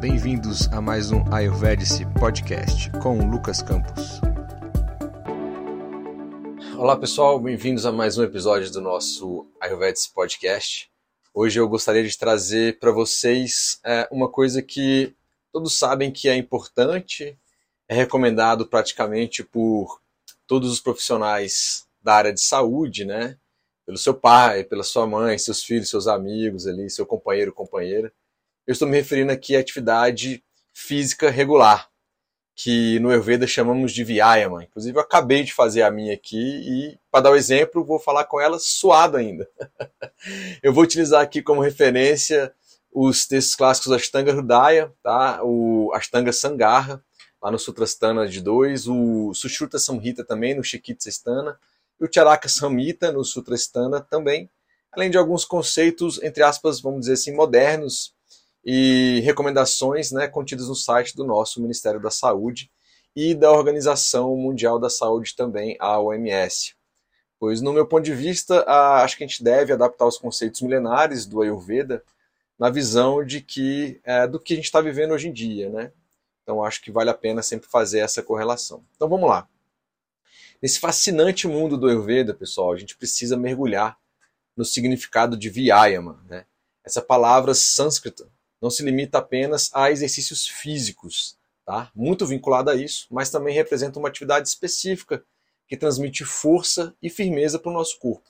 Bem-vindos a mais um Ayurvedic Podcast com Lucas Campos. Olá pessoal, bem-vindos a mais um episódio do nosso Ayurvedic Podcast. Hoje eu gostaria de trazer para vocês é, uma coisa que todos sabem que é importante, é recomendado praticamente por todos os profissionais da área de saúde, né? Pelo seu pai, pela sua mãe, seus filhos, seus amigos ali, seu companheiro, companheira. Eu estou me referindo aqui à atividade física regular, que no Ayurveda chamamos de Vyayama. Inclusive, eu acabei de fazer a minha aqui e, para dar o um exemplo, vou falar com ela suado ainda. eu vou utilizar aqui como referência os textos clássicos Ashtanga Hridaya, tá? o Ashtanga Sangarra, lá no Sutrastana de 2, o Sushruta Samhita também, no Shikitsa Stana, e o Charaka Samhita, no Sutrastana também, além de alguns conceitos, entre aspas, vamos dizer assim, modernos, e recomendações né, contidas no site do nosso Ministério da Saúde e da Organização Mundial da Saúde também, a OMS. Pois, no meu ponto de vista, acho que a gente deve adaptar os conceitos milenares do Ayurveda na visão de que é, do que a gente está vivendo hoje em dia, né? Então acho que vale a pena sempre fazer essa correlação. Então vamos lá. Nesse fascinante mundo do Ayurveda, pessoal, a gente precisa mergulhar no significado de Vyayama, né? Essa palavra sânscrita não se limita apenas a exercícios físicos, tá? muito vinculada a isso, mas também representa uma atividade específica que transmite força e firmeza para o nosso corpo.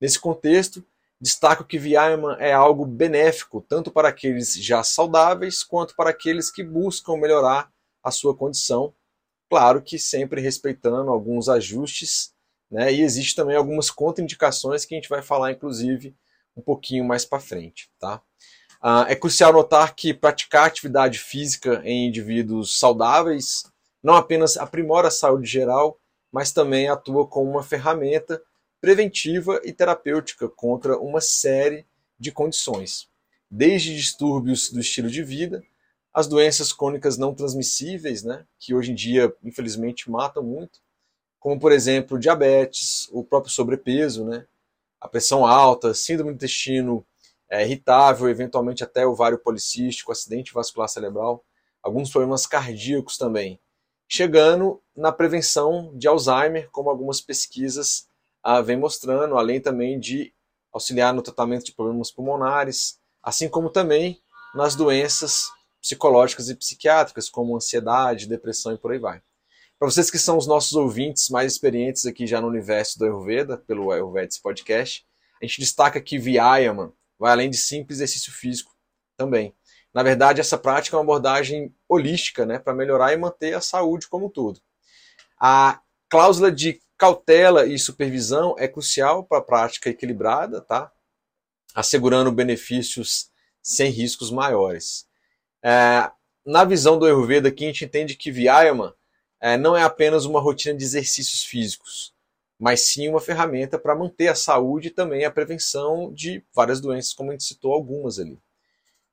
Nesse contexto, destaco que Vyayama é algo benéfico tanto para aqueles já saudáveis quanto para aqueles que buscam melhorar a sua condição, claro que sempre respeitando alguns ajustes, né? e existe também algumas contraindicações que a gente vai falar, inclusive, um pouquinho mais para frente. Tá? Uh, é crucial notar que praticar atividade física em indivíduos saudáveis não apenas aprimora a saúde geral, mas também atua como uma ferramenta preventiva e terapêutica contra uma série de condições, desde distúrbios do estilo de vida, as doenças crônicas não transmissíveis, né, que hoje em dia infelizmente matam muito, como por exemplo diabetes, o próprio sobrepeso, né, a pressão alta, síndrome do intestino é, irritável, eventualmente até ovário policístico, acidente vascular cerebral, alguns problemas cardíacos também. Chegando na prevenção de Alzheimer, como algumas pesquisas ah, vêm mostrando, além também de auxiliar no tratamento de problemas pulmonares, assim como também nas doenças psicológicas e psiquiátricas, como ansiedade, depressão e por aí vai. Para vocês que são os nossos ouvintes mais experientes aqui já no universo do Ayurveda, pelo Ayurvedic Podcast, a gente destaca que Vyayama vai além de simples exercício físico também. Na verdade, essa prática é uma abordagem holística né, para melhorar e manter a saúde como um todo. A cláusula de cautela e supervisão é crucial para a prática equilibrada, tá? assegurando benefícios sem riscos maiores. É, na visão do Ayurveda, aqui a gente entende que Vyayama é, não é apenas uma rotina de exercícios físicos, mas sim uma ferramenta para manter a saúde e também a prevenção de várias doenças, como a gente citou algumas ali.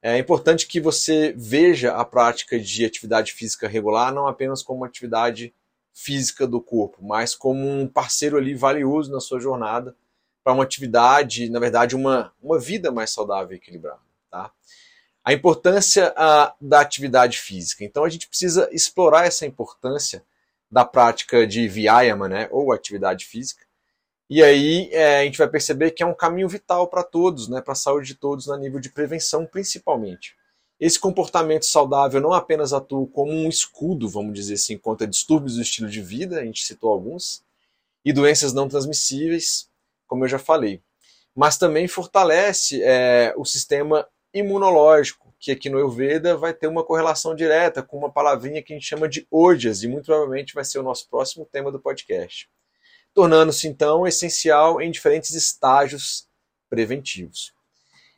É importante que você veja a prática de atividade física regular não apenas como uma atividade física do corpo, mas como um parceiro ali valioso na sua jornada para uma atividade, na verdade, uma, uma vida mais saudável e equilibrada. Tá? A importância a, da atividade física. Então a gente precisa explorar essa importância da prática de Vyayama, né, ou atividade física. E aí é, a gente vai perceber que é um caminho vital para todos, né, para a saúde de todos, na nível de prevenção principalmente. Esse comportamento saudável não apenas atua como um escudo, vamos dizer assim, contra distúrbios do estilo de vida, a gente citou alguns, e doenças não transmissíveis, como eu já falei, mas também fortalece é, o sistema imunológico, que aqui no Ayurveda vai ter uma correlação direta com uma palavrinha que a gente chama de ojas, e muito provavelmente vai ser o nosso próximo tema do podcast. Tornando-se então essencial em diferentes estágios preventivos.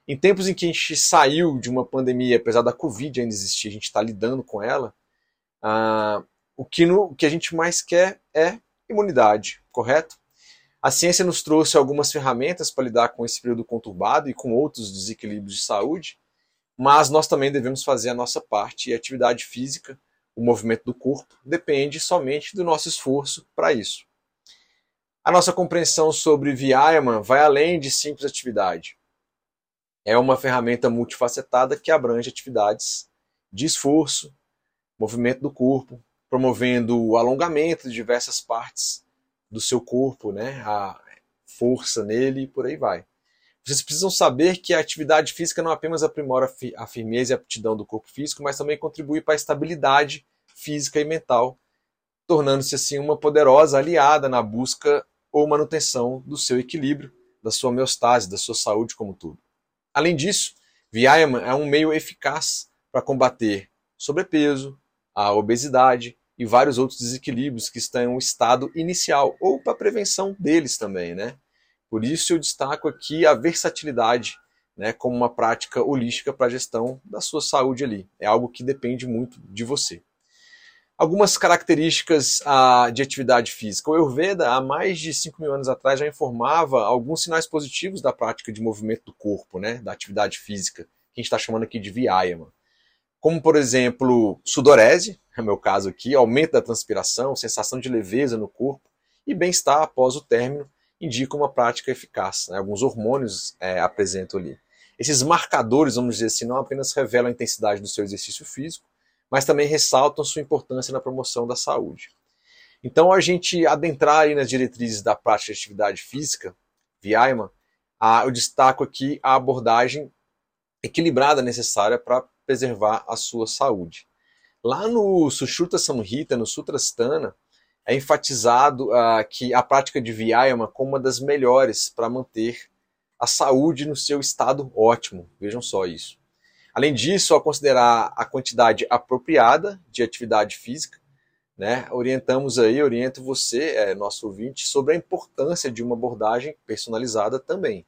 Em tempos em que a gente saiu de uma pandemia, apesar da Covid ainda existir, a gente está lidando com ela, ah, o, que no, o que a gente mais quer é imunidade, correto? A ciência nos trouxe algumas ferramentas para lidar com esse período conturbado e com outros desequilíbrios de saúde, mas nós também devemos fazer a nossa parte e a atividade física, o movimento do corpo, depende somente do nosso esforço para isso. A nossa compreensão sobre Vyayama vai além de simples atividade. É uma ferramenta multifacetada que abrange atividades de esforço, movimento do corpo, promovendo o alongamento de diversas partes do seu corpo, né? A força nele e por aí vai. Vocês precisam saber que a atividade física não apenas aprimora a firmeza e a aptidão do corpo físico, mas também contribui para a estabilidade física e mental, tornando-se assim uma poderosa aliada na busca ou manutenção do seu equilíbrio, da sua homeostase, da sua saúde como tudo. Além disso, Vyayama é um meio eficaz para combater sobrepeso, a obesidade e vários outros desequilíbrios que estão em um estado inicial, ou para prevenção deles também, né? Por isso eu destaco aqui a versatilidade, né, como uma prática holística para a gestão da sua saúde ali. É algo que depende muito de você. Algumas características ah, de atividade física. O Ayurveda, há mais de 5 mil anos atrás, já informava alguns sinais positivos da prática de movimento do corpo, né, da atividade física, que a gente está chamando aqui de Vyayama como por exemplo sudorese, é meu caso aqui, aumento da transpiração, sensação de leveza no corpo e bem-estar após o término indicam uma prática eficaz. Né? Alguns hormônios é, apresentam ali. Esses marcadores, vamos dizer assim, não apenas revelam a intensidade do seu exercício físico, mas também ressaltam sua importância na promoção da saúde. Então, a gente adentrar aí nas diretrizes da prática de atividade física, Vyayama, eu destaco aqui a abordagem equilibrada necessária para preservar a sua saúde. Lá no Sushruta Samhita, no Sutrasthana, é enfatizado uh, que a prática de Vyayama como uma das melhores para manter a saúde no seu estado ótimo. Vejam só isso. Além disso, ao considerar a quantidade apropriada de atividade física, né, orientamos aí, oriento você, é, nosso ouvinte, sobre a importância de uma abordagem personalizada também.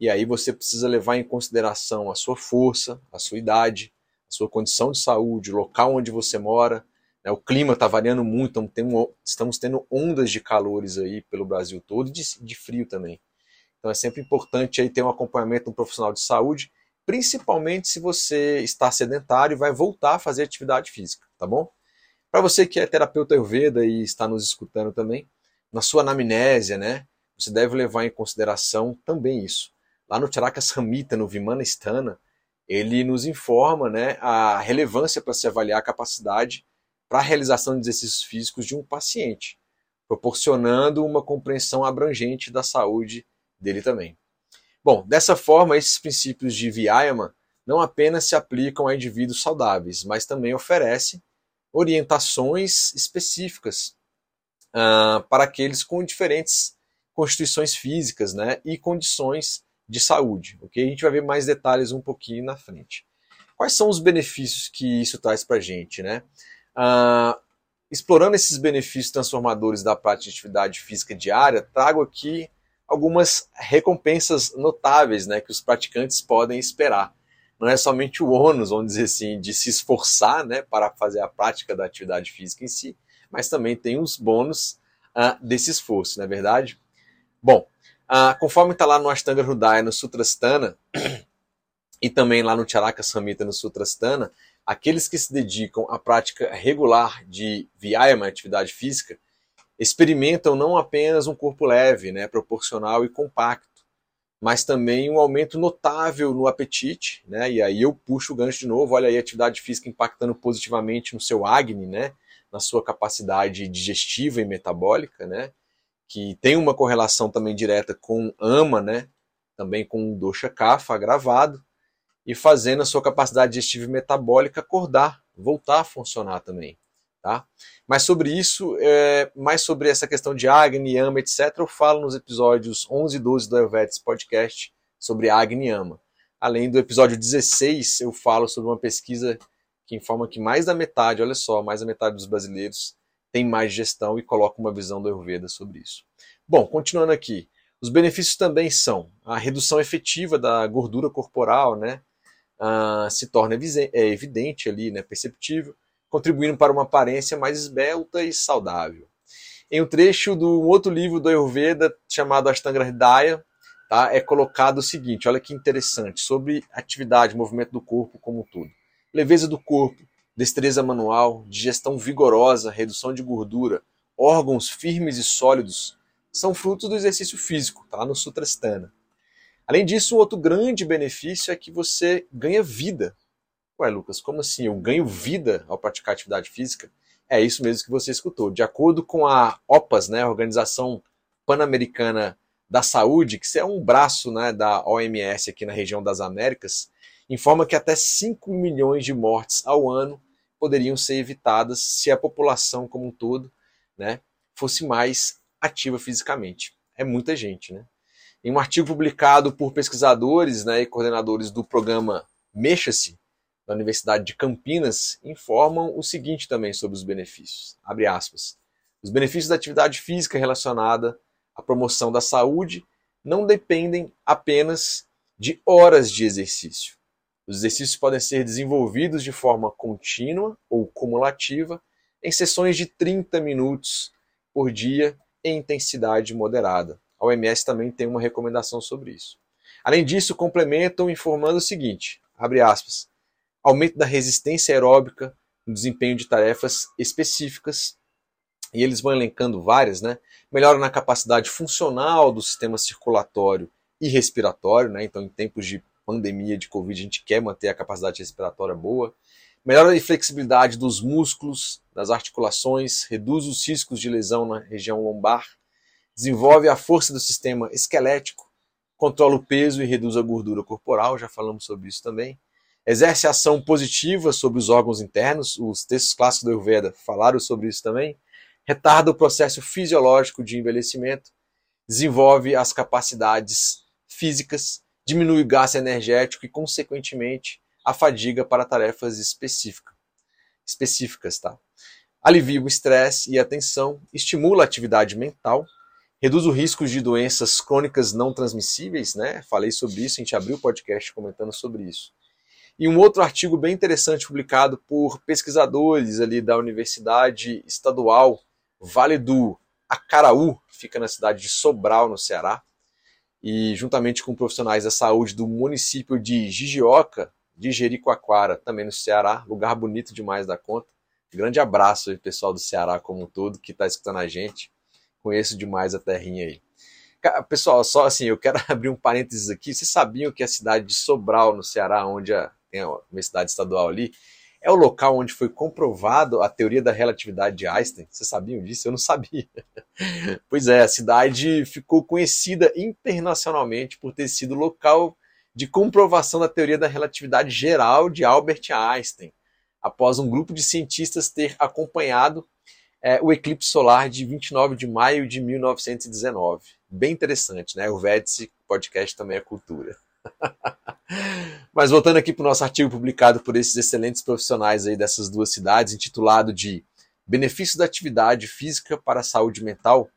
E aí você precisa levar em consideração a sua força, a sua idade, a sua condição de saúde, o local onde você mora. Né? O clima está variando muito, então estamos tendo ondas de calores aí pelo Brasil todo e de, de frio também. Então é sempre importante aí ter um acompanhamento de um profissional de saúde, principalmente se você está sedentário e vai voltar a fazer atividade física, tá bom? Para você que é terapeuta Ayurveda e está nos escutando também, na sua anamnésia, né, você deve levar em consideração também isso lá no Charaka no Vimana Stana, ele nos informa né, a relevância para se avaliar a capacidade para a realização de exercícios físicos de um paciente, proporcionando uma compreensão abrangente da saúde dele também. Bom, dessa forma, esses princípios de Vyayama não apenas se aplicam a indivíduos saudáveis, mas também oferecem orientações específicas uh, para aqueles com diferentes constituições físicas né, e condições de saúde, ok? A gente vai ver mais detalhes um pouquinho na frente. Quais são os benefícios que isso traz para a gente, né? Ah, explorando esses benefícios transformadores da prática de atividade física diária, trago aqui algumas recompensas notáveis né, que os praticantes podem esperar. Não é somente o ônus, vamos dizer assim, de se esforçar né, para fazer a prática da atividade física em si, mas também tem os bônus uh, desse esforço, não é verdade? Bom, ah, conforme está lá no Ashtanga Hridaya, no Sutrasthana, e também lá no Charaka Samhita, no Sutrasthana, aqueles que se dedicam à prática regular de Vyayama, atividade física, experimentam não apenas um corpo leve, né, proporcional e compacto, mas também um aumento notável no apetite, né? E aí eu puxo o gancho de novo, olha aí a atividade física impactando positivamente no seu Agni, né? Na sua capacidade digestiva e metabólica, né? Que tem uma correlação também direta com AMA, né? Também com o dosha kapha agravado e fazendo a sua capacidade digestiva e metabólica acordar, voltar a funcionar também, tá? Mas sobre isso, é, mais sobre essa questão de Agni, Ama, etc, eu falo nos episódios 11 e 12 do Ayurvedic Podcast sobre Agni Ama. Além do episódio 16, eu falo sobre uma pesquisa que informa que mais da metade, olha só, mais da metade dos brasileiros tem mais gestão e coloca uma visão do Ayurveda sobre isso. Bom, continuando aqui, os benefícios também são a redução efetiva da gordura corporal, né? Ah, se torna é evidente ali, né, perceptível, contribuindo para uma aparência mais esbelta e saudável. Em um trecho do um outro livro do Ayurveda chamado Ashtanga Hridaya, tá, é colocado o seguinte, olha que interessante, sobre atividade, movimento do corpo como um todo. Leveza do corpo, destreza manual, digestão vigorosa, redução de gordura, órgãos firmes e sólidos, são frutos do exercício físico, tá lá no Sutrasthana. Além disso, um outro grande benefício é que você ganha vida. Ué, Lucas, como assim? Eu ganho vida ao praticar atividade física? É isso mesmo que você escutou. De acordo com a OPAS, né, a Organização Pan-Americana da Saúde, que é um braço né, da OMS aqui na região das Américas, informa que até 5 milhões de mortes ao ano poderiam ser evitadas se a população como um todo né, fosse mais ativa fisicamente. É muita gente, né? Em um artigo publicado por pesquisadores né, e coordenadores do programa Mexa-se, da Universidade de Campinas, informam o seguinte também sobre os benefícios. Abre aspas. Os benefícios da atividade física relacionada à promoção da saúde não dependem apenas de horas de exercício. Os exercícios podem ser desenvolvidos de forma contínua ou cumulativa em sessões de 30 minutos por dia em intensidade moderada. A OMS também tem uma recomendação sobre isso. Além disso, complementam informando o seguinte: aspas, aumento da resistência aeróbica no desempenho de tarefas específicas, e eles vão elencando várias, né? Melhora na capacidade funcional do sistema circulatório e respiratório, né? Então, em tempos de pandemia de Covid, a gente quer manter a capacidade respiratória boa. Melhora a flexibilidade dos músculos, das articulações, reduz os riscos de lesão na região lombar, desenvolve a força do sistema esquelético, controla o peso e reduz a gordura corporal, já falamos sobre isso também. Exerce ação positiva sobre os órgãos internos, os textos clássicos do Ayurveda falaram sobre isso também. Retarda o processo fisiológico de envelhecimento, desenvolve as capacidades físicas, diminui o gasto energético e, consequentemente, a fadiga para tarefas específicas. específicas tá? Alivia o estresse e a tensão, estimula a atividade mental, reduz o risco de doenças crônicas não transmissíveis, né? Falei sobre isso, a gente abriu o podcast comentando sobre isso. E um outro artigo bem interessante publicado por pesquisadores ali da Universidade Estadual Vale do Acaraú, fica na cidade de Sobral, no Ceará, e juntamente com profissionais da saúde do município de Gigioca, de Jericoacoara, também no Ceará, lugar bonito demais da conta. Grande abraço aí, pessoal do Ceará como um todo que está escutando a gente. Conheço demais a terrinha aí. Pessoal, só assim, eu quero abrir um parênteses aqui. Vocês sabiam que a cidade de Sobral, no Ceará, onde tem a universidade estadual ali, é o local onde foi comprovado a teoria da relatividade de Einstein. Vocês sabiam disso? Eu não sabia. pois é, a cidade ficou conhecida internacionalmente por ter sido local de comprovação da teoria da relatividade geral de Albert Einstein, após um grupo de cientistas ter acompanhado é, o eclipse solar de 29 de maio de 1919. Bem interessante, né? O Vértice Podcast também é cultura. Mas voltando aqui para o nosso artigo publicado por esses excelentes profissionais aí dessas duas cidades, intitulado de Benefícios da Atividade Física para a Saúde Mental,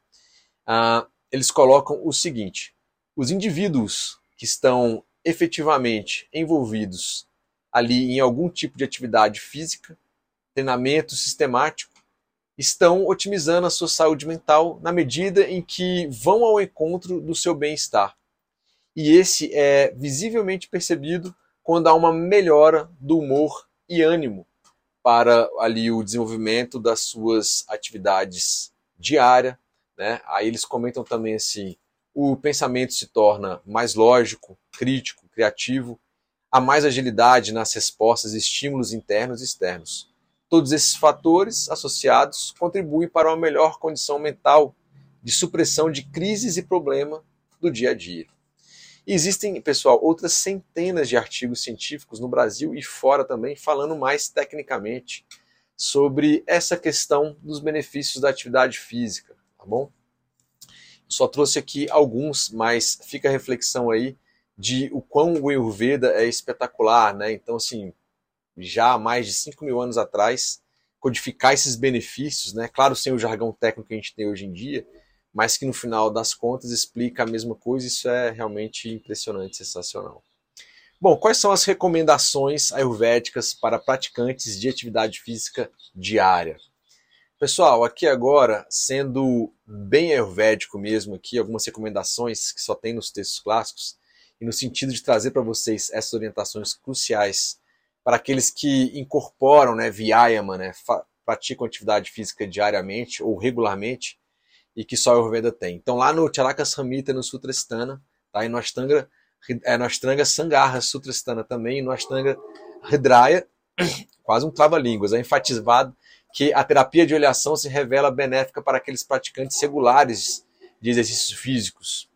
uh, eles colocam o seguinte: os indivíduos que estão efetivamente envolvidos ali em algum tipo de atividade física, treinamento sistemático, estão otimizando a sua saúde mental na medida em que vão ao encontro do seu bem-estar. E esse é visivelmente percebido quando há uma melhora do humor e ânimo para ali o desenvolvimento das suas atividades diárias, né? Aí eles comentam também assim, o pensamento se torna mais lógico, crítico, criativo, há mais agilidade nas respostas estímulos internos e externos. Todos esses fatores associados contribuem para uma melhor condição mental de supressão de crises e problema do dia a dia. Existem, pessoal, outras centenas de artigos científicos no Brasil e fora também falando mais tecnicamente sobre essa questão dos benefícios da atividade física, tá bom? Só trouxe aqui alguns, mas fica a reflexão aí de o quão o Ayurveda é espetacular, né? Então, assim, já há mais de 5 mil anos atrás, codificar esses benefícios, né? Claro, sem o jargão técnico que a gente tem hoje em dia, mas que no final das contas explica a mesma coisa, isso é realmente impressionante, sensacional. Bom, quais são as recomendações ayurvédicas para praticantes de atividade física diária? Pessoal, aqui agora, sendo bem ayurvédico mesmo aqui, algumas recomendações que só tem nos textos clássicos, e no sentido de trazer para vocês essas orientações cruciais para aqueles que incorporam, né, Vyayama, né, praticam atividade física diariamente ou regularmente, e que só a Ayurveda tem. Então lá no Charaka Samhita, no Sutrastana, tá, e no Ashtanga, é, no Ashtanga Sangarra Sutrastana também, e no Ashtanga Hridraya, quase um trava-línguas, é enfatizado que a terapia de oleação se revela benéfica para aqueles praticantes regulares de exercícios físicos.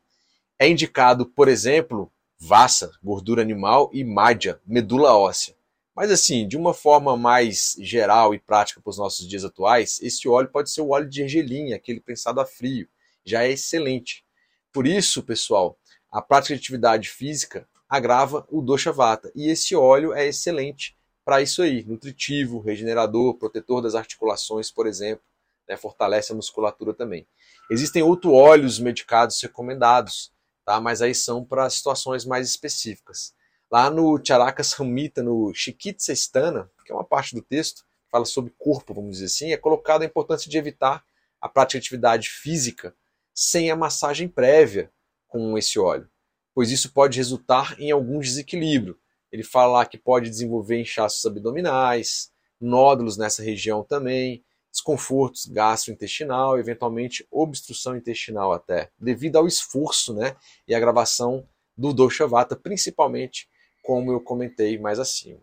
É indicado, por exemplo, vassa, gordura animal e mádia, medula óssea. Mas assim, de uma forma mais geral e prática para os nossos dias atuais, esse óleo pode ser o óleo de ergelinha, aquele pensado a frio, já é excelente. Por isso, pessoal, a prática de atividade física agrava o dosha vata e esse óleo é excelente para isso aí, nutritivo, regenerador, protetor das articulações, por exemplo, né, fortalece a musculatura também. Existem outros óleos medicados recomendados, tá? mas aí são para situações mais específicas. Lá no Charakas Ramita, no Chikitsa Stana, que é uma parte do texto, que fala sobre corpo, vamos dizer assim, é colocado a importância de evitar a prática de atividade física sem a massagem prévia com esse óleo, pois isso pode resultar em algum desequilíbrio, ele fala que pode desenvolver inchaços abdominais, nódulos nessa região também, desconfortos gastrointestinal, eventualmente obstrução intestinal até, devido ao esforço né, e agravação do dosha vata, principalmente como eu comentei mais acima.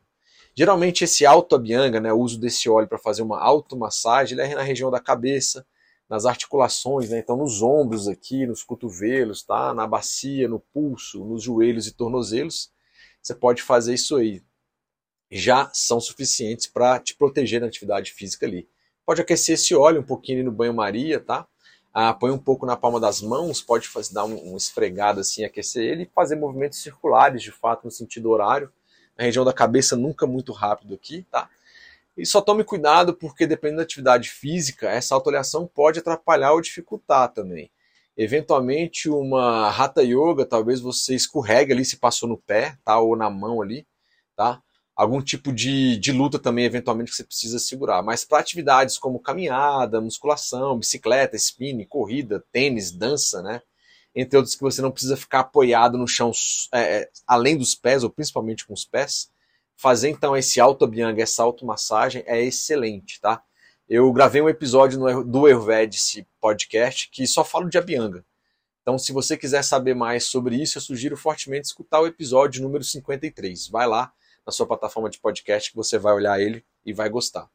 Geralmente esse auto-abhyanga, né, o uso desse óleo para fazer uma automassagem, ele é na região da cabeça, nas articulações, né, então nos ombros aqui, nos cotovelos, tá, na bacia, no pulso, nos joelhos e tornozelos, você pode fazer isso aí. Já são suficientes para te proteger na atividade física ali. Pode aquecer esse óleo um pouquinho no banho-maria, tá? Ah, põe um pouco na palma das mãos, pode fazer, dar um, um esfregado assim, aquecer ele e fazer movimentos circulares, de fato, no sentido horário. Na região da cabeça, nunca muito rápido aqui, tá? E só tome cuidado porque, dependendo da atividade física, essa autoleação pode atrapalhar ou dificultar também. Eventualmente, uma Hatha Yoga, talvez você escorregue ali se passou no pé, tá? Ou na mão ali, tá? Algum tipo de, de luta também, eventualmente, que você precisa segurar. Mas para atividades como caminhada, musculação, bicicleta, spinning, corrida, tênis, dança, né? Entre outros que você não precisa ficar apoiado no chão é, é além dos pés, ou principalmente com os pés. Fazer então esse auto-abhyanga, essa automassagem é excelente, tá? eu gravei um episódio no, do Ayurvedic Podcast que só falo de Abhyanga. Então, se você quiser saber mais sobre isso, eu sugiro fortemente escutar o episódio número 53. Vai lá na sua plataforma de podcast que você vai olhar ele e vai gostar.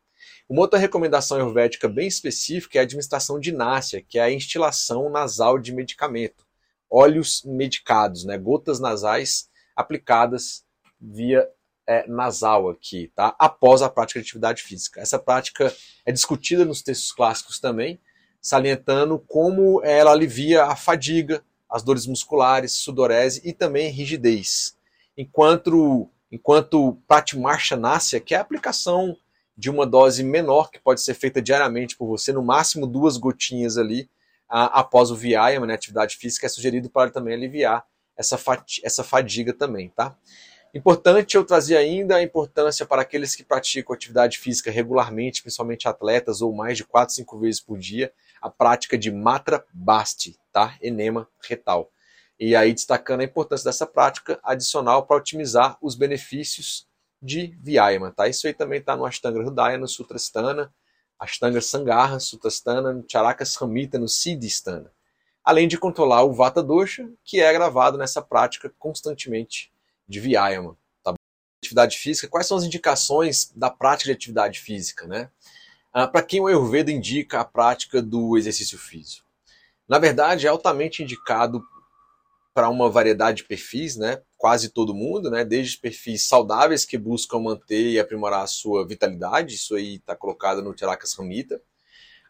Uma outra recomendação ayurvédica bem específica é a administração de násia, que é a instilação nasal de medicamento. Óleos medicados, né, gotas nasais aplicadas via é, nasal aqui, tá? Após a prática de atividade física. Essa prática é discutida nos textos clássicos também, salientando como ela alivia a fadiga, as dores musculares, sudorese e também rigidez. Enquanto, enquanto Pratmarchanácia, que é a aplicação de uma dose menor, que pode ser feita diariamente por você, no máximo duas gotinhas ali, a, após o Vyayama, né, atividade física, é sugerido para também aliviar essa, essa fadiga também, tá? Importante eu trazer ainda a importância para aqueles que praticam atividade física regularmente, principalmente atletas ou mais de 4, 5 vezes por dia, a prática de matra basti, tá? Enema retal. E aí destacando a importância dessa prática adicional para otimizar os benefícios de Vyayama, tá? Isso aí também está no Ashtanga Hridaya, no Sutrasthana, Ashtanga Sangarra, Sutrasthana, no Charakas Ramita, no Siddhistana. Além de controlar o Vata Dosha, que é gravado nessa prática constantemente de Vyayama. Tá? Atividade física, quais são as indicações da prática de atividade física? Né? Ah, Para quem o Ayurveda indica a prática do exercício físico? Na verdade, é altamente indicado para uma variedade de perfis, né? quase todo mundo, né? desde perfis saudáveis que buscam manter e aprimorar a sua vitalidade, isso aí está colocado no Charakas Ramita,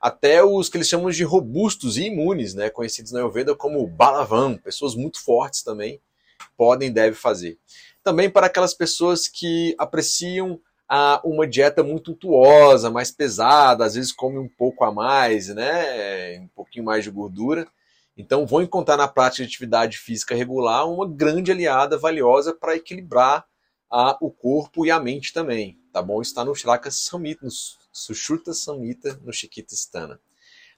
até os que eles chamam de robustos e imunes, né? conhecidos na Ayurveda como Balavam, pessoas muito fortes também, podem e devem fazer. Também para aquelas pessoas que apreciam a uma dieta muito untuosa, mais pesada, às vezes come um pouco a mais, né? Um pouquinho mais de gordura. Então vão encontrar na prática de atividade física regular uma grande aliada valiosa para equilibrar a, o corpo e a mente também. Tá bom? Está no Shraka Samhita, no Sushruta Samhita, no Shikita Stana.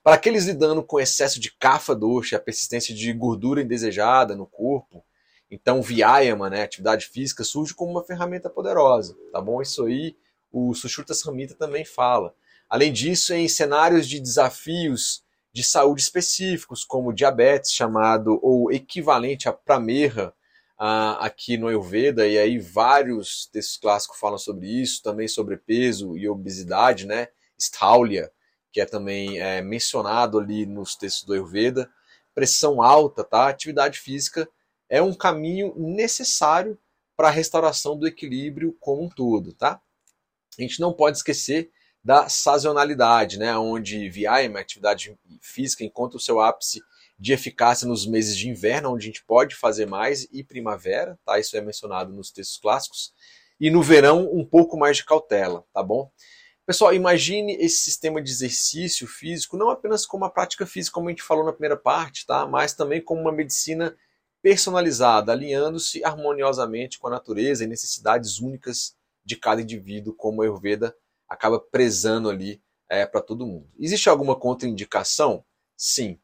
Para aqueles lidando com excesso de kapha dosha, a persistência de gordura indesejada no corpo, então, Vyayama, né, atividade física, surge como uma ferramenta poderosa, tá bom? Isso aí o Sushruta Samhita também fala. Além disso, em cenários de desafios de saúde específicos, como diabetes, chamado ou equivalente a pramerra, uh, aqui no Ayurveda, e aí vários textos clássicos falam sobre isso, também sobre peso e obesidade, né? Staulia, que é também é, mencionado ali nos textos do Ayurveda. Pressão alta, tá? Atividade física é um caminho necessário para a restauração do equilíbrio como um todo, tá? A gente não pode esquecer da sazonalidade, né, onde Vyayama, atividade física, encontra o seu ápice de eficácia nos meses de inverno, onde a gente pode fazer mais, e primavera, tá? Isso é mencionado nos textos clássicos. E no verão, um pouco mais de cautela, tá bom? Pessoal, imagine esse sistema de exercício físico não apenas como uma prática física, como a gente falou na primeira parte, tá? Mas também como uma medicina personalizada, alinhando-se harmoniosamente com a natureza e necessidades únicas de cada indivíduo, como a Ayurveda acaba prezando ali é, para todo mundo. Existe alguma contraindicação? Sim.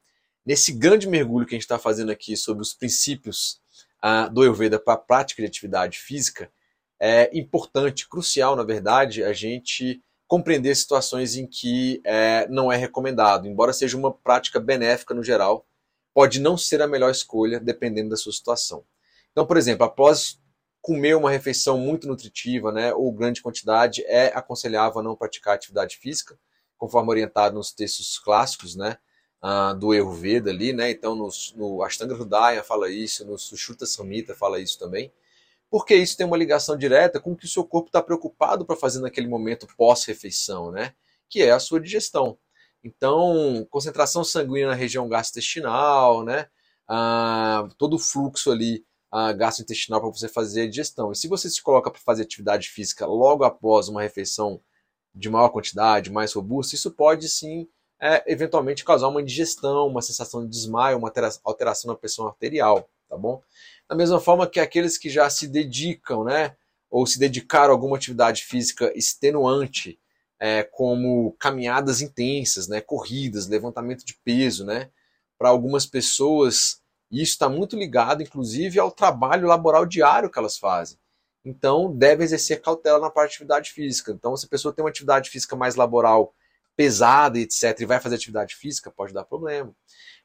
Nesse grande mergulho que a gente está fazendo aqui sobre os princípios ah, do Ayurveda para a prática de atividade física, é importante, crucial, na verdade, a gente compreender situações em que é, não é recomendado, embora seja uma prática benéfica no geral, pode não ser a melhor escolha dependendo da sua situação. Então, por exemplo, após comer uma refeição muito nutritiva, né, ou grande quantidade, é aconselhável não praticar atividade física, conforme orientado nos textos clássicos, né, uh, do Ayurveda ali, né? Então no, no Ashtanga Hridaya fala isso, no Sushruta Samhita fala isso também. Porque isso tem uma ligação direta com o que o seu corpo está preocupado para fazer naquele momento pós-refeição, né? Que é a sua digestão. Então, concentração sanguínea na região gastrointestinal, né? Ah, todo o fluxo ali ah, gastrointestinal para você fazer a digestão. E se você se coloca para fazer atividade física logo após uma refeição de maior quantidade, mais robusta, isso pode sim é, eventualmente causar uma indigestão, uma sensação de desmaio, uma alteração na pressão arterial, tá bom? Da mesma forma que aqueles que já se dedicam, né, ou se dedicaram a alguma atividade física extenuante, é, como caminhadas intensas, né, corridas, levantamento de peso, né, para algumas pessoas isso está muito ligado, inclusive, ao trabalho laboral diário que elas fazem. Então, deve exercer cautela na parte de atividade física. Então, se a pessoa tem uma atividade física mais laboral pesada, etc., e vai fazer atividade física, pode dar problema.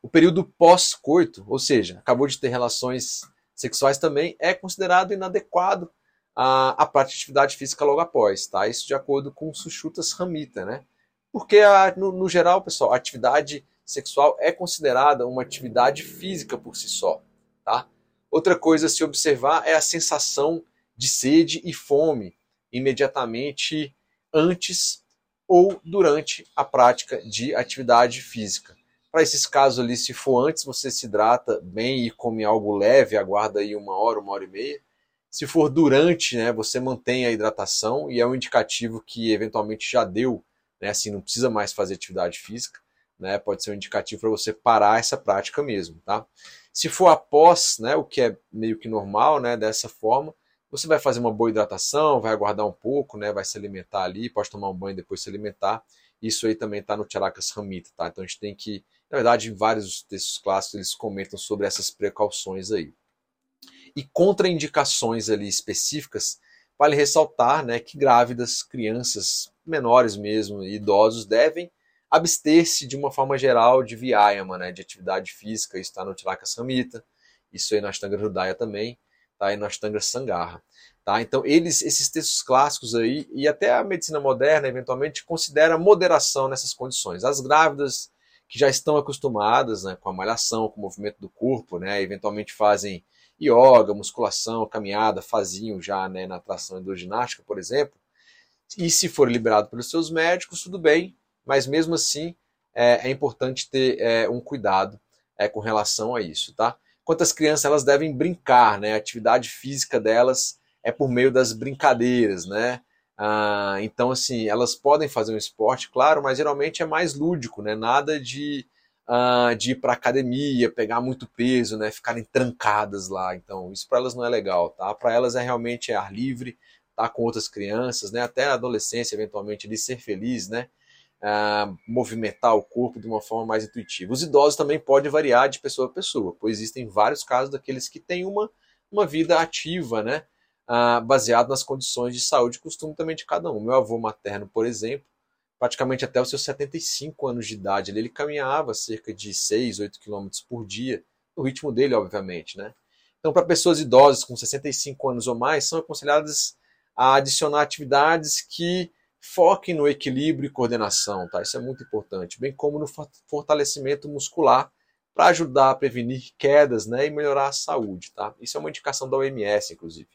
O período pós-coito, ou seja, acabou de ter relações sexuais também, é considerado inadequado a, a prática de atividade física logo após, tá? Isso de acordo com o Sushutas Ramita, né? Porque, a, no, no geral, pessoal, a atividade sexual é considerada uma atividade física por si só, tá? Outra coisa a se observar é a sensação de sede e fome imediatamente antes ou durante a prática de atividade física. Para esses casos ali, se for antes, você se hidrata bem e come algo leve, aguarda aí uma hora, uma hora e meia. Se for durante, né, você mantém a hidratação e é um indicativo que eventualmente já deu, né, assim, não precisa mais fazer atividade física, né, pode ser um indicativo para você parar essa prática mesmo, tá? Se for após, né, o que é meio que normal, né, dessa forma, você vai fazer uma boa hidratação, vai aguardar um pouco, né? Vai se alimentar ali, pode tomar um banho e depois se alimentar. Isso aí também está no Charakas Ramita, tá? Então a gente tem que, na verdade, em vários textos clássicos eles comentam sobre essas precauções aí. E contraindicações ali específicas, vale ressaltar, né, que grávidas, crianças menores mesmo, idosos devem abster-se de uma forma geral de vyayama, né, de atividade física, isso está no Charakas Ramita, isso aí na Ashtanga Hridaya também tá? e no Ashtanga Sangarra. Tá? Então, eles, esses textos clássicos aí, e até a medicina moderna, eventualmente, considera moderação nessas condições. As grávidas que já estão acostumadas né, com a malhação, com o movimento do corpo, né, eventualmente fazem yoga, musculação, caminhada, faziam já né, na tração hidroginástica, por exemplo, e se for liberado pelos seus médicos, tudo bem, mas mesmo assim é, é importante ter é, um cuidado é, com relação a isso, tá? quantas crianças elas devem brincar, né? A atividade física delas é por meio das brincadeiras, né? Ah, então, assim, elas podem fazer um esporte, claro, mas geralmente é mais lúdico, né? Nada de, ah, de ir para academia, pegar muito peso, né? Ficarem trancadas lá. Então, isso para elas não é legal, tá? Para elas é realmente ar livre, estar tá com outras crianças, né? Até a adolescência, eventualmente, de ser feliz, né? Movimentar o corpo de uma forma mais intuitiva. Os idosos também podem variar de pessoa a pessoa, pois existem vários casos daqueles que têm uma, uma vida ativa, né? Uh, baseado nas condições de saúde e costume também de cada um. Meu avô materno, por exemplo, praticamente até os seus 75 anos de idade, ele, ele caminhava cerca de 6, 8 quilômetros por dia, no ritmo dele, obviamente, né? Então, para pessoas idosas com 65 anos ou mais, são aconselhadas a adicionar atividades que foquem no equilíbrio e coordenação, tá? Isso é muito importante, bem como no fortalecimento muscular para ajudar a prevenir quedas, né, e melhorar a saúde, tá? Isso é uma indicação da OMS, inclusive.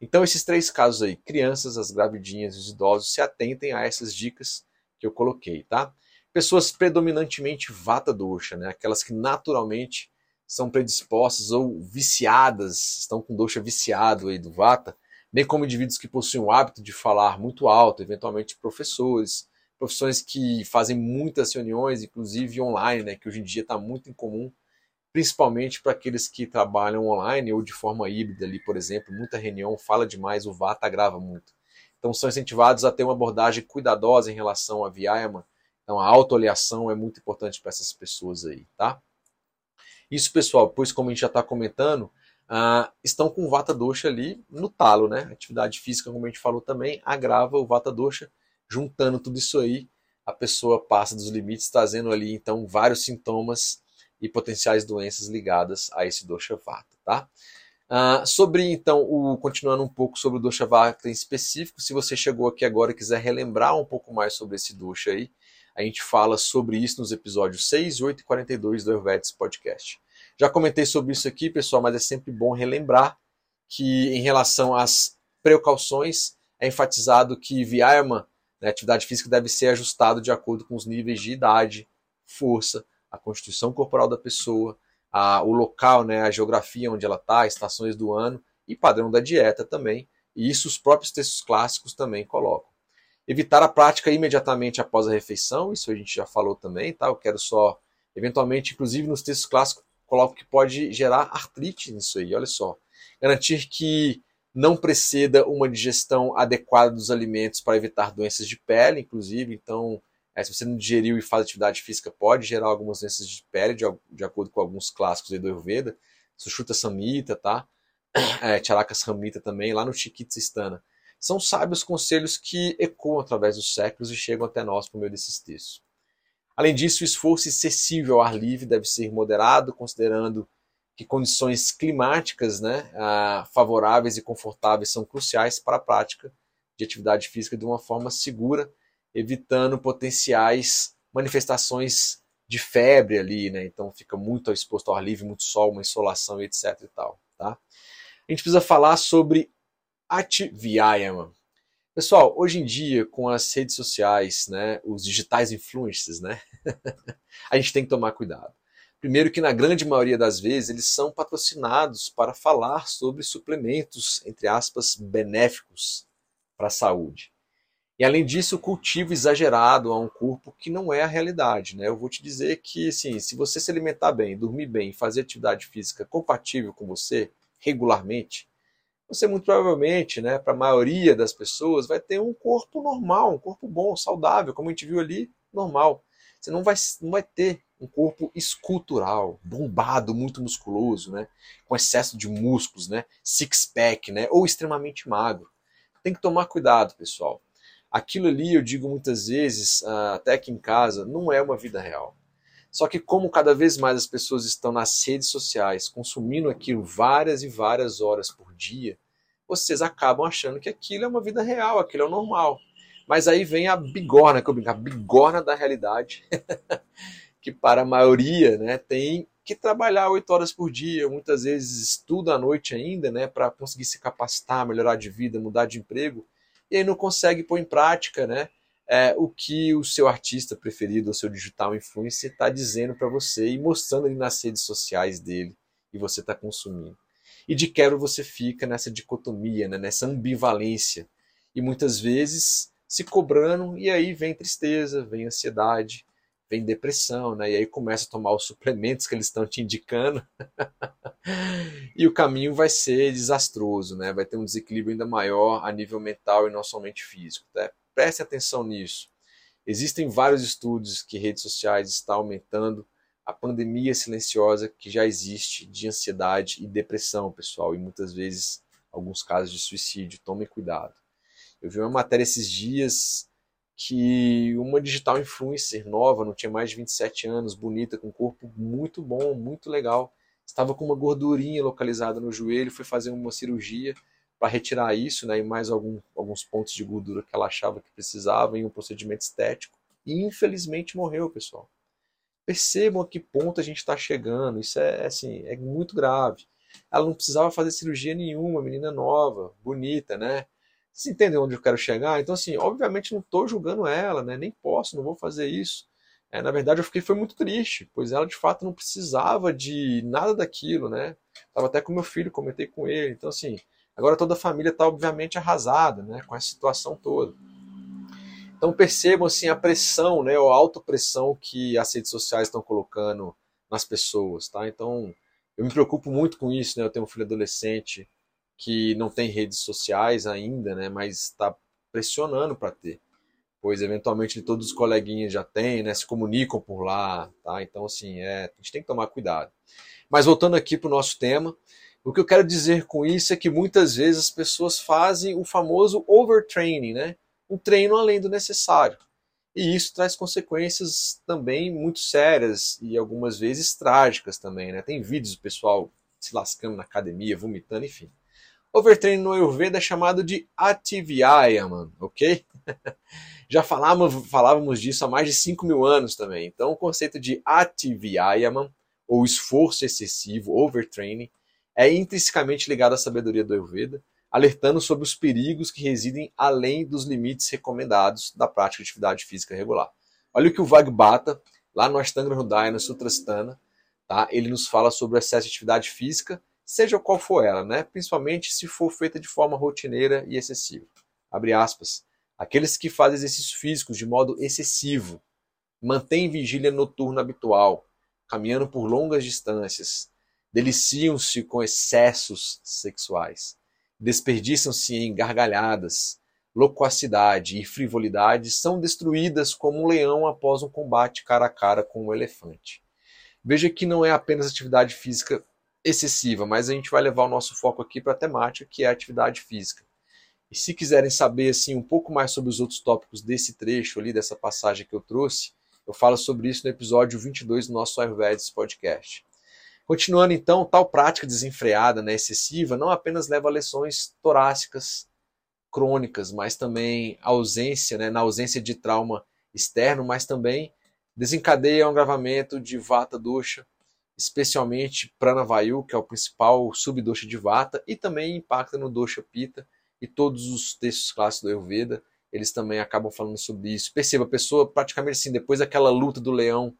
Então, esses três casos aí, crianças, as gravidinhas e os idosos, se atentem a essas dicas que eu coloquei, tá? Pessoas predominantemente vata dosha, né? Aquelas que naturalmente são predispostas ou viciadas, estão com dosha viciado aí do vata, bem como indivíduos que possuem o hábito de falar muito alto, eventualmente professores, profissões que fazem muitas reuniões, inclusive online, né, que hoje em dia está muito incomum, principalmente para aqueles que trabalham online ou de forma híbrida ali, por exemplo, muita reunião, fala demais, o vata agrava muito. Então são incentivados a ter uma abordagem cuidadosa em relação à Vyayama, então a autoavaliação é muito importante para essas pessoas aí, tá? Isso, pessoal, pois como a gente já está comentando, uh, estão com Vata Dosha ali no talo, né? Atividade física, como a gente falou também, agrava o Vata Dosha. Juntando tudo isso aí, a pessoa passa dos limites, trazendo ali então vários sintomas e potenciais doenças ligadas a esse Dosha Vata, tá? Uh, sobre então o continuando um pouco sobre o dosha vata em específico, se você chegou aqui agora e quiser relembrar um pouco mais sobre esse dosha aí, a gente fala sobre isso nos episódios 6, 8 e 42 do Ayurvedics Podcast. Já comentei sobre isso aqui, pessoal, mas é sempre bom relembrar que em relação às precauções, é enfatizado que Vyayama, né, atividade física, deve ser ajustado de acordo com os níveis de idade, força, a constituição corporal da pessoa, a, o local, né, a geografia onde ela está, estações do ano e padrão da dieta também. E isso os próprios textos clássicos também colocam. Evitar a prática imediatamente após a refeição, isso a gente já falou também, tá? Eu quero só, eventualmente, inclusive nos textos clássicos, coloco que pode gerar artrite nisso aí, olha só. Garantir que não preceda uma digestão adequada dos alimentos para evitar doenças de pele, inclusive, então, é, se você não digeriu e faz atividade física, pode gerar algumas doenças de pele, de, de acordo com alguns clássicos do Ayurveda, Sushruta Samhita, tá? É, Charaka também, lá no Chikitsistana. São sábios conselhos que ecoam através dos séculos e chegam até nós por meio desses textos. Além disso, o esforço excessivo ao ar livre deve ser moderado, considerando que condições climáticas né, ah, favoráveis e confortáveis são cruciais para a prática de atividade física de uma forma segura, evitando potenciais manifestações de febre ali, né? Então fica muito exposto ao ar livre, muito sol, uma insolação, etc. E tal, tá? A gente precisa falar sobre Ativyayama. Pessoal, hoje em dia, com as redes sociais, né, os digitais influencers, né, a gente tem que tomar cuidado. Primeiro que na grande maioria das vezes eles são patrocinados para falar sobre suplementos, entre aspas, benéficos para a saúde. E além disso, o cultivo exagerado a um corpo que não é a realidade. Né? Eu vou te dizer que assim, se você se alimentar bem, dormir bem, fazer atividade física compatível com você regularmente, você muito provavelmente, né, para a maioria das pessoas, vai ter um corpo normal, um corpo bom, saudável, como a gente viu ali, normal. Você não vai, não vai ter um corpo escultural, bombado, muito musculoso, né, com excesso de músculos, né, six-pack, né, ou extremamente magro. Tem que tomar cuidado, pessoal. Aquilo ali, eu digo muitas vezes, ah, até aqui em casa, não é uma vida real. Só que como cada vez mais as pessoas estão nas redes sociais consumindo aquilo várias e várias horas por dia, vocês acabam achando que aquilo é uma vida real, aquilo é o normal. Mas aí vem a bigorna, que eu brinco, a bigorna da realidade, que para a maioria né, tem que trabalhar oito horas por dia, muitas vezes estuda à noite ainda, né, para conseguir se capacitar, melhorar de vida, mudar de emprego, e aí não consegue pôr em prática, né, é, o que o seu artista preferido, o seu digital influencer está dizendo para você e mostrando ali nas redes sociais dele e você está consumindo. E de quero você fica nessa dicotomia, né, nessa ambivalência e muitas vezes se cobrando e aí vem tristeza, vem ansiedade, vem depressão, né? E aí começa a tomar os suplementos que eles estão te indicando. e o caminho vai ser desastroso, né? Vai ter um desequilíbrio ainda maior a nível mental e não somente físico, tá? Preste atenção nisso. Existem vários estudos que redes sociais estão aumentando a pandemia silenciosa que já existe de ansiedade e depressão, pessoal, e muitas vezes alguns casos de suicídio. Tomem cuidado. Eu vi uma matéria esses dias que uma digital influencer nova, não tinha mais de 27 anos, bonita, com um corpo muito bom, muito legal, estava com uma gordurinha localizada no joelho, foi fazer uma cirurgia para retirar isso, né, e mais algum, alguns pontos de gordura que ela achava que precisava em um procedimento estético. E infelizmente morreu, pessoal. Percebam a que ponto a gente está chegando. Isso é assim, é muito grave. Ela não precisava fazer cirurgia nenhuma, menina nova, bonita, né? Vocês entendem onde eu quero chegar? Então, assim, obviamente não estou julgando ela, né? Nem posso, não vou fazer isso. É, na verdade, eu fiquei foi muito triste, pois ela de fato não precisava de nada daquilo, né? Tava até com meu filho, comentei com ele. Então, assim, agora toda a família está obviamente arrasada, né? Com essa situação toda. Então percebam assim a pressão, né, ou a autopressão que as redes sociais estão colocando nas pessoas, tá? Então eu me preocupo muito com isso, né? Eu tenho um filho adolescente que não tem redes sociais ainda, né? Mas está pressionando para ter, pois eventualmente todos os coleguinhas já têm, né? Se comunicam por lá, tá? Então assim, é, a gente tem que tomar cuidado. Mas voltando aqui para o nosso tema, o que eu quero dizer com isso é que muitas vezes as pessoas fazem o famoso overtraining, né? Um treino além do necessário. E isso traz consequências também muito sérias e algumas vezes trágicas também, né? Tem vídeos do pessoal se lascando na academia, vomitando, enfim. Overtraining no Ayurveda é chamado de Ativyayama, ok? Já falávamos, falávamos disso há mais de 5 mil anos também. Então o conceito de Ativyayama, ou esforço excessivo, overtraining, é intrinsecamente ligado à sabedoria do Ayurveda, alertando sobre os perigos que residem além dos limites recomendados da prática de atividade física regular. Olha o que o Vagbata, lá no Ashtanga Hridaya, Sutrasthana, tá? ele nos fala sobre o excesso de atividade física, seja qual for ela, né? principalmente se for feita de forma rotineira e excessiva. Abre aspas. Aqueles que fazem exercícios físicos de modo excessivo, mantêm vigília noturna habitual, caminhando por longas distâncias, deliciam-se com excessos sexuais desperdiçam-se em gargalhadas, loquacidade e frivolidade são destruídas como um leão após um combate cara a cara com um elefante. Veja que não é apenas atividade física excessiva, mas a gente vai levar o nosso foco aqui para a temática que é a atividade física. E se quiserem saber assim um pouco mais sobre os outros tópicos desse trecho ali, dessa passagem que eu trouxe, eu falo sobre isso no episódio 22 do nosso Ayurvedic Podcast. Continuando então, tal prática desenfreada, né, excessiva, não apenas leva a lesões torácicas crônicas, mas também ausência, né, na ausência de trauma externo, mas também desencadeia um agravamento de vata dosha, especialmente pranavayu, que é o principal subdosha de vata, e também impacta no dosha pita, e todos os textos clássicos do Ayurveda, eles também acabam falando sobre isso. Perceba, a pessoa praticamente assim, depois daquela luta do leão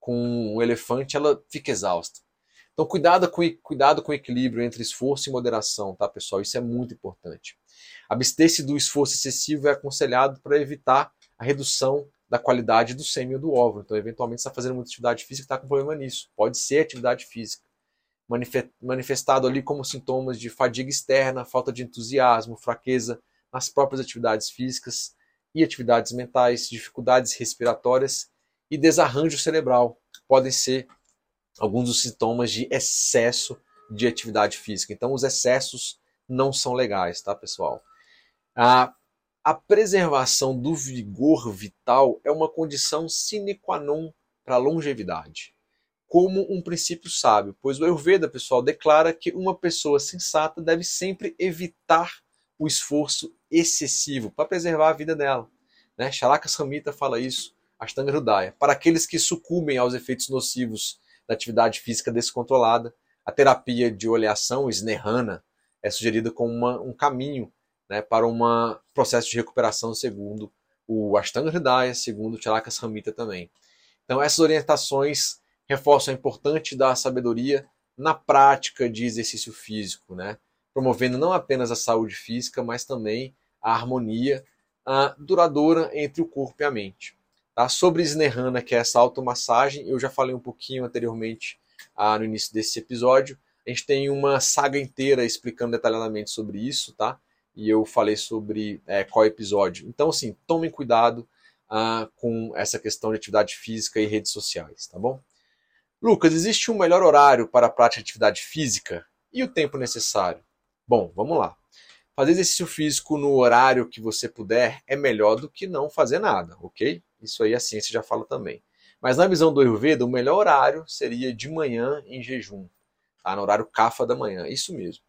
com o elefante, ela fica exausta. Então, cuidado com, cuidado com o equilíbrio entre esforço e moderação, tá, pessoal? Isso é muito importante. Abster-se do esforço excessivo é aconselhado para evitar a redução da qualidade do sêmen do óvulo. Então, eventualmente, você está fazendo muita atividade física e está com problema nisso. Pode ser atividade física. Manifestado ali como sintomas de fadiga externa, falta de entusiasmo, fraqueza nas próprias atividades físicas e atividades mentais, dificuldades respiratórias e desarranjo cerebral. Podem ser alguns dos sintomas de excesso de atividade física. Então, os excessos não são legais, tá, pessoal? A, a preservação do vigor vital é uma condição sine qua non para a longevidade, como um princípio sábio, pois o Ayurveda, pessoal, declara que uma pessoa sensata deve sempre evitar o esforço excessivo para preservar a vida dela. Né? Charaka Samhita fala isso, Ashtanga Hridaya. Para aqueles que sucumbem aos efeitos nocivos da atividade física descontrolada. A terapia de oleação, Snehana, é sugerida como uma, um caminho né, para um processo de recuperação segundo o Ashtanga Hridaya, segundo o Charaka Samhita também. Então essas orientações reforçam a importância da sabedoria na prática de exercício físico, né? promovendo não apenas a saúde física, mas também a harmonia a duradoura entre o corpo e a mente. Tá? Sobre Snehana, que é essa automassagem, eu já falei um pouquinho anteriormente ah, no início desse episódio. A gente tem uma saga inteira explicando detalhadamente sobre isso, tá? E eu falei sobre é, qual episódio. Então, assim, tomem cuidado ah, com essa questão de atividade física e redes sociais, tá bom? Lucas, existe um melhor horário para a prática de atividade física e o tempo necessário? Bom, vamos lá. Fazer exercício físico no horário que você puder é melhor do que não fazer nada, ok? Isso aí a ciência já fala também. Mas na visão do Ayurveda, o melhor horário seria de manhã em jejum. tá? no horário CAFA da manhã, isso mesmo.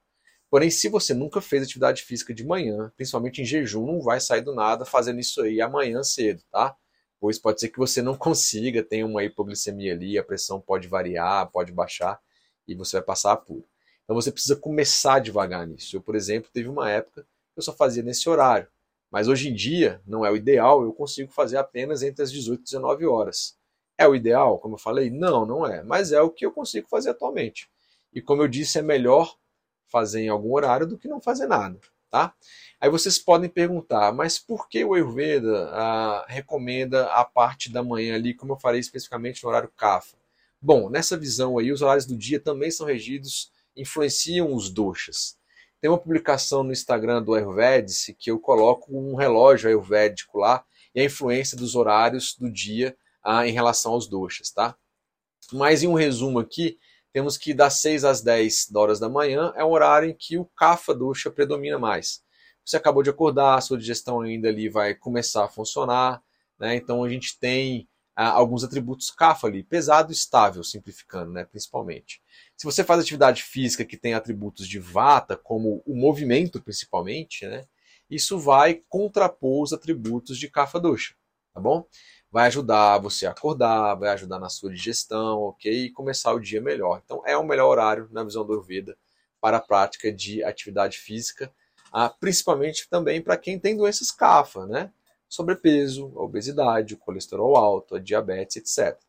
Porém, se você nunca fez atividade física de manhã, principalmente em jejum, não vai sair do nada fazendo isso aí amanhã cedo, tá? Pois pode ser que você não consiga, tenha uma hipoglicemia ali, a pressão pode variar, pode baixar e você vai passar apuro. Então você precisa começar devagar nisso. Eu, por exemplo, teve uma época que eu só fazia nesse horário. Mas hoje em dia, não é o ideal, eu consigo fazer apenas entre as 18 e 19 horas. É o ideal, como eu falei? Não, não é. Mas é o que eu consigo fazer atualmente. E como eu disse, é melhor fazer em algum horário do que não fazer nada, tá? Aí vocês podem perguntar, mas por que o Ayurveda ah, recomenda a parte da manhã ali, como eu falei especificamente no horário Kapha? Bom, nessa visão aí, os horários do dia também são regidos, influenciam os doshas. Tem uma publicação no Instagram do Ayurvedic que eu coloco um relógio ayurvédico lá e a influência dos horários do dia ah, em relação aos doshas, tá? Mas em um resumo aqui, temos que das 6 às 10 horas da manhã é o horário em que o kapha dosha predomina mais. Você acabou de acordar, a sua digestão ainda ali vai começar a funcionar, né? Então a gente tem ah, alguns atributos kapha ali, pesado e estável, simplificando, né, principalmente. Se você faz atividade física que tem atributos de vata, como o movimento principalmente, né, isso vai contrapor os atributos de kapha dosha, tá bom? vai ajudar você a acordar, vai ajudar na sua digestão, ok? E começar o dia melhor. Então é o melhor horário, na visão do Ayurveda, para a prática de atividade física, ah, principalmente também para quem tem doenças CAFA, né? Sobrepeso, obesidade, colesterol alto, diabetes, etc.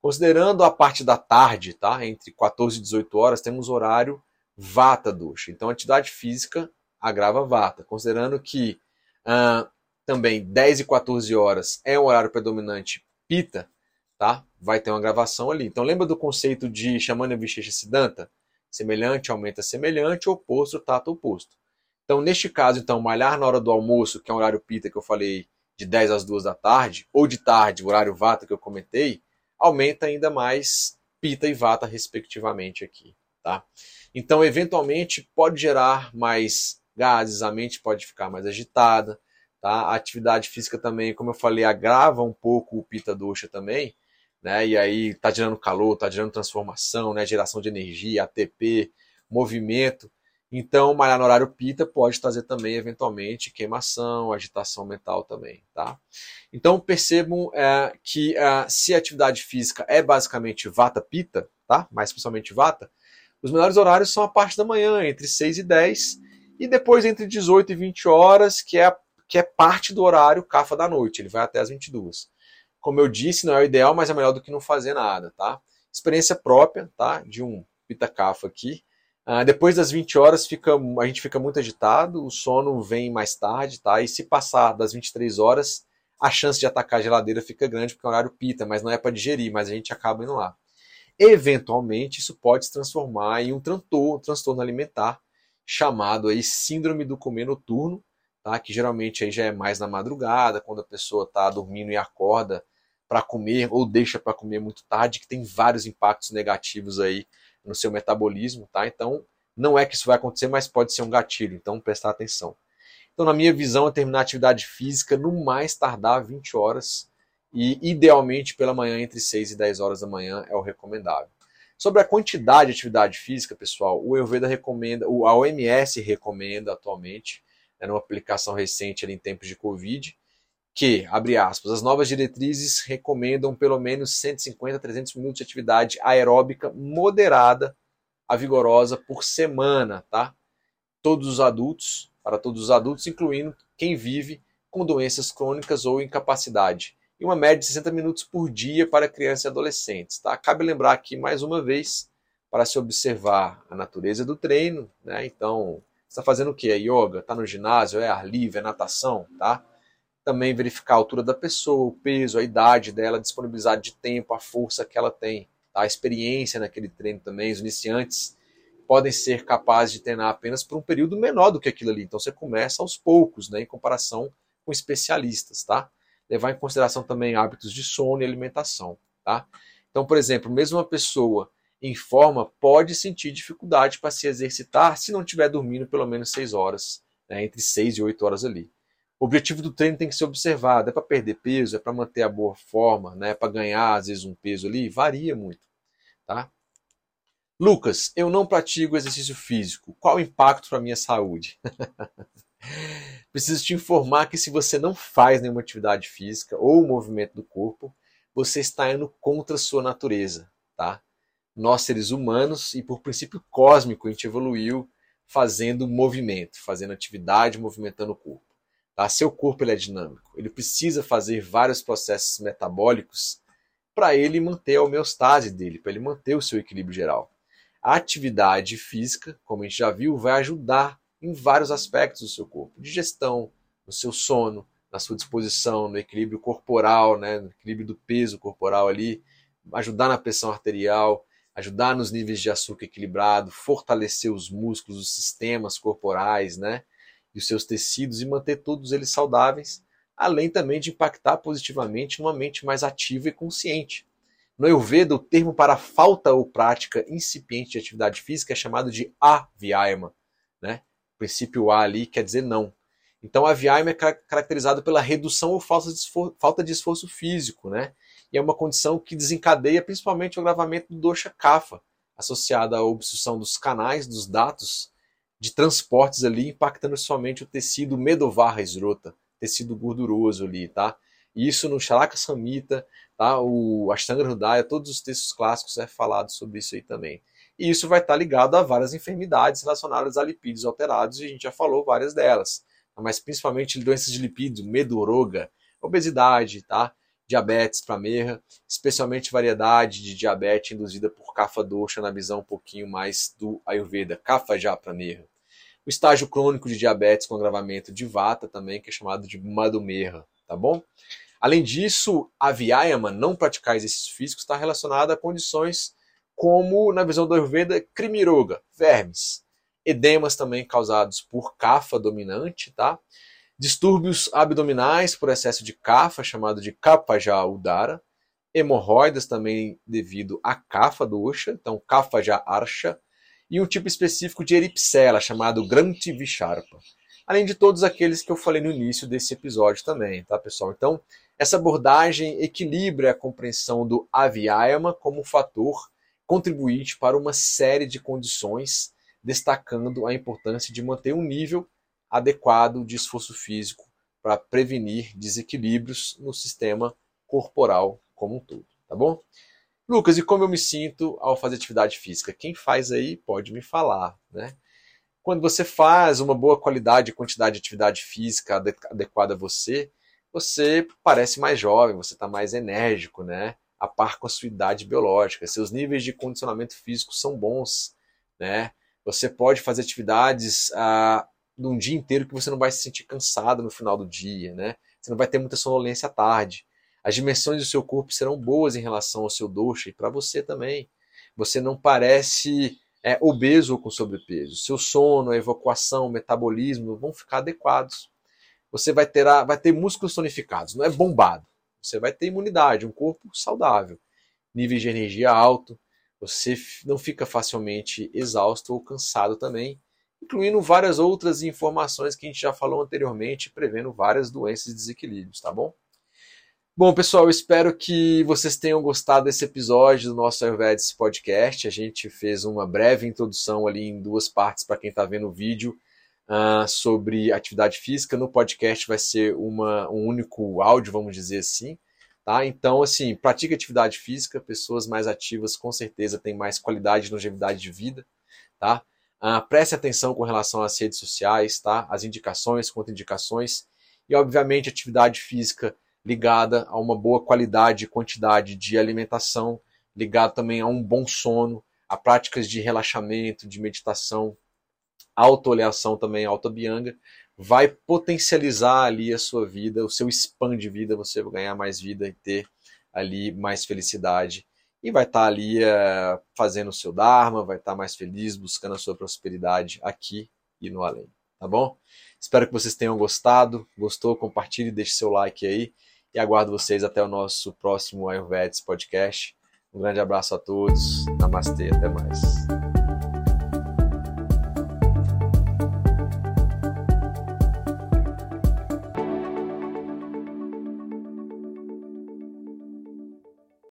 Considerando a parte da tarde, tá? Entre 14 e 18 horas, temos horário Vata Dosha. Então, atividade física agrava Vata. Considerando que ah, também 10 e 14 horas é um horário predominante pita, tá? Vai ter uma gravação ali. Então lembra do conceito de Shamana Vishecha Siddhanta? Semelhante aumenta semelhante, oposto tata oposto. Então neste caso, então, malhar na hora do almoço, que é um horário pita que eu falei de 10 às 2 da tarde, ou de tarde, o horário vata que eu comentei, aumenta ainda mais pita e vata respectivamente aqui, tá? Então, eventualmente pode gerar mais gases, a mente pode ficar mais agitada, Tá? A atividade física também, como eu falei, agrava um pouco o pita dosha também, né? E aí tá gerando calor, tá gerando transformação, né? Geração de energia, ATP, movimento. Então, malhar no horário pita pode trazer também, eventualmente, queimação, agitação mental também, tá? Então, percebam é, que é, se a atividade física é basicamente vata-pita, tá? Mais principalmente vata, os melhores horários são a parte da manhã, entre 6 e 10, e depois entre 18 e 20 horas, que é que é parte do horário CAFA da noite, ele vai até as 22. Como eu disse, não é o ideal, mas é melhor do que não fazer nada, tá? Experiência própria, tá? De um pita CAFA aqui. Uh, depois das 20 horas fica, a gente fica muito agitado, o sono vem mais tarde, tá? E se passar das 23 horas, a chance de atacar a geladeira fica grande porque é um horário pita, mas não é para digerir, mas a gente acaba indo lá. Eventualmente, isso pode se transformar em um transtorno, um transtorno alimentar chamado aí síndrome do comer noturno, tá? que geralmente aí já é mais na madrugada, quando a pessoa está dormindo e acorda para comer ou deixa para comer muito tarde, que tem vários impactos negativos aí no seu metabolismo, tá? Então, não é que isso vai acontecer, mas pode ser um gatilho, então prestar atenção. Então, na minha visão, é terminar a atividade física no mais tardar 20 horas e idealmente pela manhã entre 6 e 10 horas da manhã é o recomendável. Sobre a quantidade de atividade física, pessoal, o Ayurveda recomenda, a OMS recomenda atualmente era uma aplicação recente ali em tempos de Covid, que, abre aspas, as novas diretrizes recomendam pelo menos 150 a 300 minutos de atividade aeróbica moderada a vigorosa por semana, tá? Todos os adultos, para todos os adultos, incluindo quem vive com doenças crônicas ou incapacidade. E uma média de 60 minutos por dia para crianças e adolescentes, tá? Cabe lembrar aqui, mais uma vez, para se observar a natureza do treino, né? Então, está fazendo o que? É yoga? Está no ginásio? É ar livre? É natação? Tá? Também verificar a altura da pessoa, o peso, a idade dela, a disponibilidade de tempo, a força que ela tem, tá? a experiência naquele treino também. Os iniciantes podem ser capazes de treinar apenas por um período menor do que aquilo ali. Então você começa aos poucos, né, em comparação com especialistas, tá? Levar em consideração também hábitos de sono e alimentação, tá? Então, por exemplo, mesmo uma pessoa em forma pode sentir dificuldade para se exercitar se não estiver dormindo pelo menos 6 horas, né, entre 6 e 8 horas ali. O objetivo do treino tem que ser observado. É para perder peso, é para manter a boa forma, né, é para ganhar às vezes um peso ali, varia muito. Tá? Lucas, eu não pratico exercício físico. Qual o impacto para minha saúde? Preciso te informar que se você não faz nenhuma atividade física ou movimento do corpo, você está indo contra a sua natureza, tá? Nós seres humanos e por princípio cósmico a gente evoluiu fazendo movimento, fazendo atividade, movimentando o corpo. Tá? Seu corpo ele é dinâmico, ele precisa fazer vários processos metabólicos para ele manter a homeostase dele, para ele manter o seu equilíbrio geral. A atividade física, como a gente já viu, vai ajudar em vários aspectos do seu corpo, digestão, no seu sono, na sua disposição, no equilíbrio corporal, né, no equilíbrio do peso corporal ali, ajudar na pressão arterial, ajudar nos níveis de açúcar equilibrado, fortalecer os músculos, os sistemas corporais, né? E seus tecidos e manter todos eles saudáveis, além também de impactar positivamente numa mente mais ativa e consciente. No Ayurveda, o termo para falta ou prática incipiente de atividade física é chamado de avyayama. Né? O princípio A ali quer dizer não. Então, a avyayama é caracterizado pela redução ou falta de esforço físico, né? E é uma condição que desencadeia principalmente o agravamento do dosha kapha, associada à obstrução dos canais, dos datos de transportes ali, impactando somente o tecido medovarra esrota, tecido gorduroso ali, tá? Isso no Charaka Samhita, tá? O Ashtanga Hridaya, todos os textos clássicos é falado sobre isso aí também. E isso vai estar ligado a várias enfermidades relacionadas a lipídios alterados, e a gente já falou várias delas. Mas principalmente doenças de lipídio, medoroga, obesidade, tá? Diabetes pramerra, especialmente variedade de diabetes induzida por kapha dosha na visão um pouquinho mais do Ayurveda, kapha já pramerra. O estágio crônico de diabetes com agravamento de vata também, que é chamado de madhumerra, tá bom? Além disso, a vyayama, não praticar exercício físico, está relacionada a condições como, na visão do Ayurveda, krimiroga, vermes, edemas também causados por kapha dominante, tá? Distúrbios abdominais por excesso de cafa, chamado de kapaja udara, hemorroidas também devido à cafa dosha, então kafaja arsha, e um tipo específico de eripsela, chamado Granti Visharpa. Além de todos aqueles que eu falei no início desse episódio também, tá pessoal? Então, essa abordagem equilibra a compreensão do avyayama como fator contribuinte para uma série de condições, destacando a importância de manter um nível adequado de esforço físico para prevenir desequilíbrios no sistema corporal como um todo, tá bom? Lucas, e como eu me sinto ao fazer atividade física? Quem faz aí pode me falar, né? Quando você faz uma boa qualidade e quantidade de atividade física adequada a você, você parece mais jovem, você está mais enérgico, né? A par com a sua idade biológica. Seus níveis de condicionamento físico são bons, né? Você pode fazer atividades ah, num dia inteiro que você não vai se sentir cansado no final do dia, né? Você não vai ter muita sonolência à tarde. As dimensões do seu corpo serão boas em relação ao seu doce e para você também. Você não parece é, obeso ou com sobrepeso. Seu sono, a evacuação, o metabolismo vão ficar adequados. Você vai ter, vai ter músculos tonificados, não é bombado. Você vai ter imunidade, um corpo saudável, nível de energia alto. Você não fica facilmente exausto ou cansado também incluindo várias outras informações que a gente já falou anteriormente, prevendo várias doenças e desequilíbrios, tá bom? Bom, pessoal, espero que vocês tenham gostado desse episódio do nosso Ayurvedic Podcast. A gente fez uma breve introdução ali em duas partes para quem está vendo o vídeo uh, sobre atividade física. No podcast vai ser uma, um único áudio, vamos dizer assim. Tá? Então, assim, pratique atividade física. Pessoas mais ativas com certeza têm mais qualidade e longevidade de vida. Tá? Uh, preste atenção com relação às redes sociais, tá? As indicações, contraindicações e, obviamente, atividade física ligada a uma boa qualidade e quantidade de alimentação, ligado também a um bom sono, a práticas de relaxamento, de meditação, autooleação também, autobianga, vai potencializar ali a sua vida, o seu spam de vida, você vai ganhar mais vida e ter ali mais felicidade e vai estar tá ali é, fazendo o seu Dharma, vai estar tá mais feliz, buscando a sua prosperidade aqui e no além, tá bom? Espero que vocês tenham gostado. Gostou? Compartilhe, deixe seu like aí e aguardo vocês até o nosso próximo Ayurvedics Podcast. Um grande abraço a todos. Namastê, até mais.